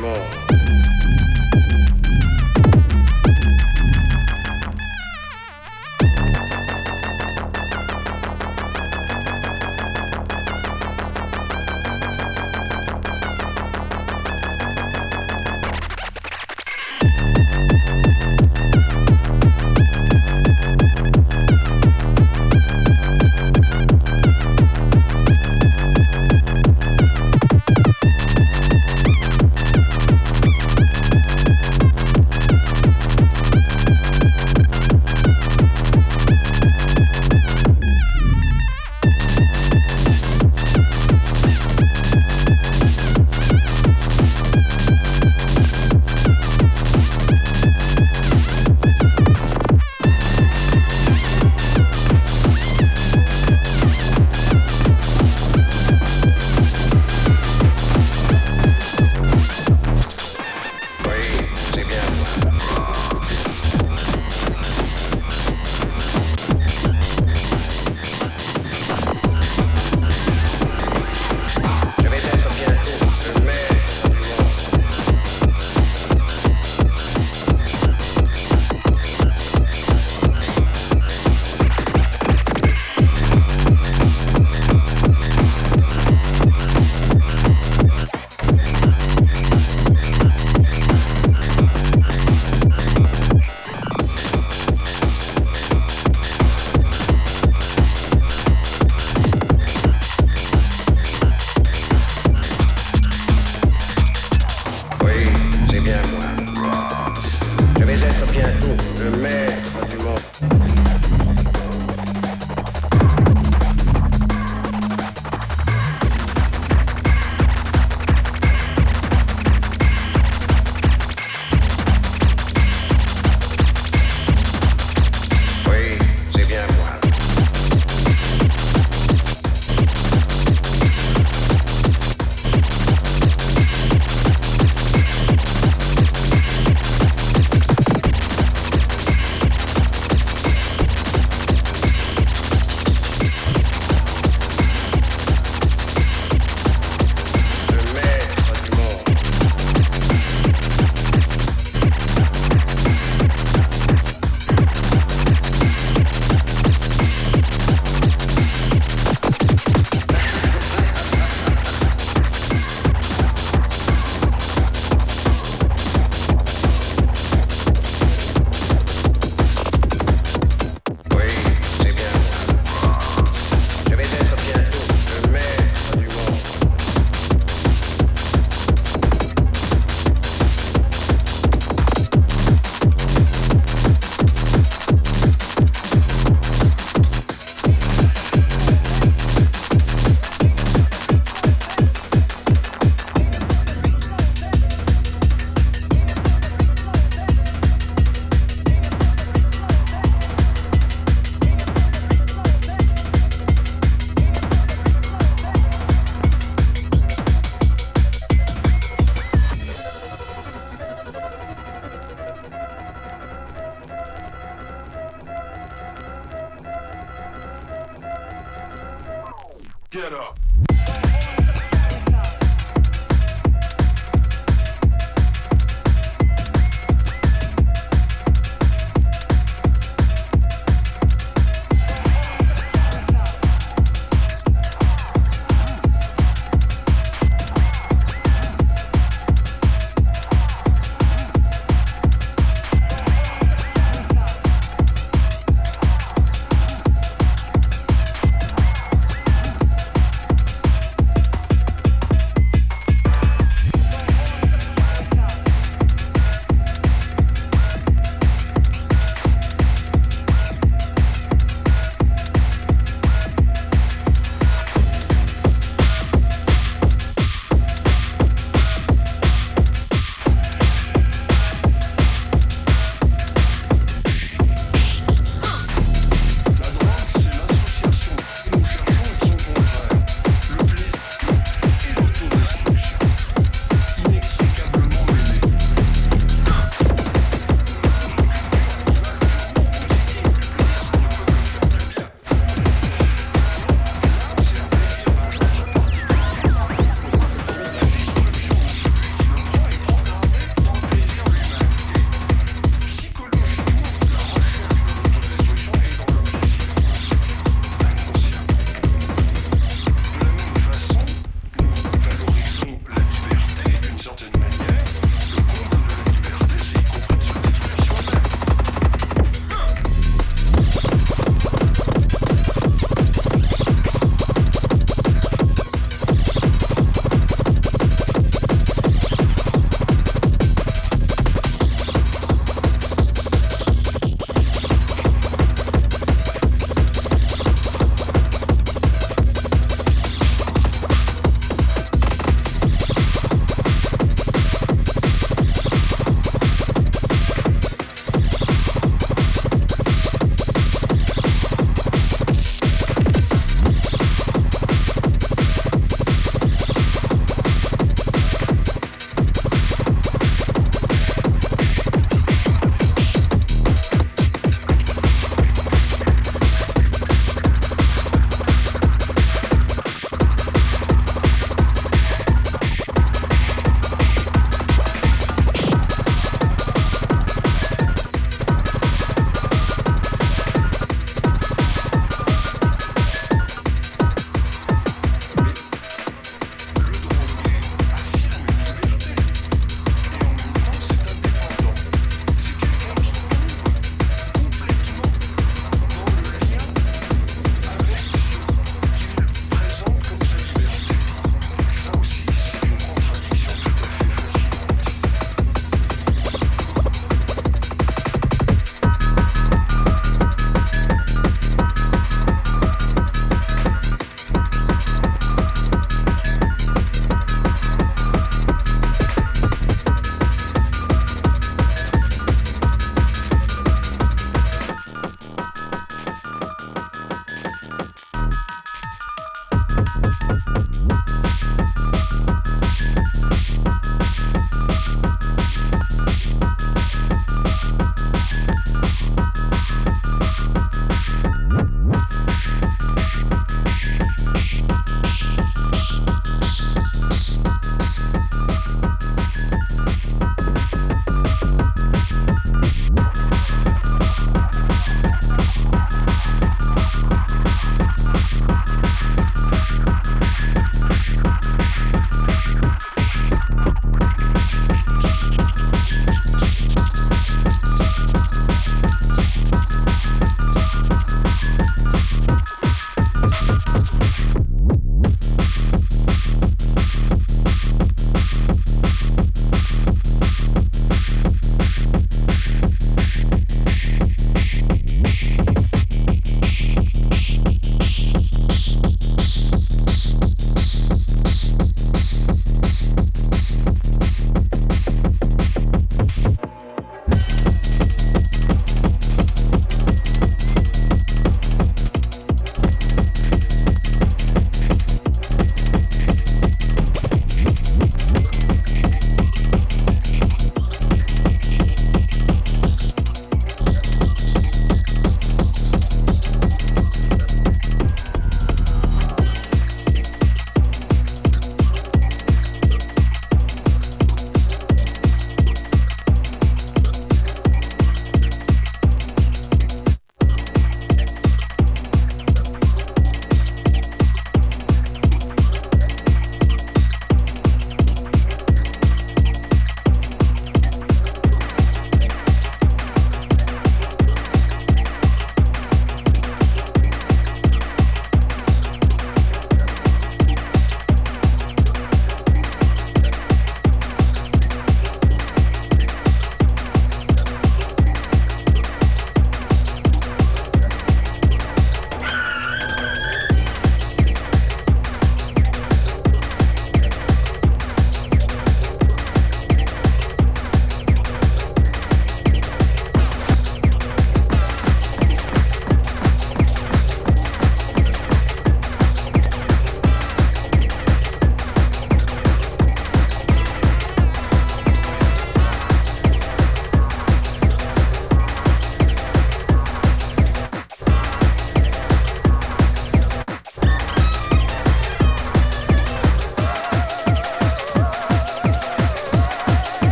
什么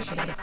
Shit,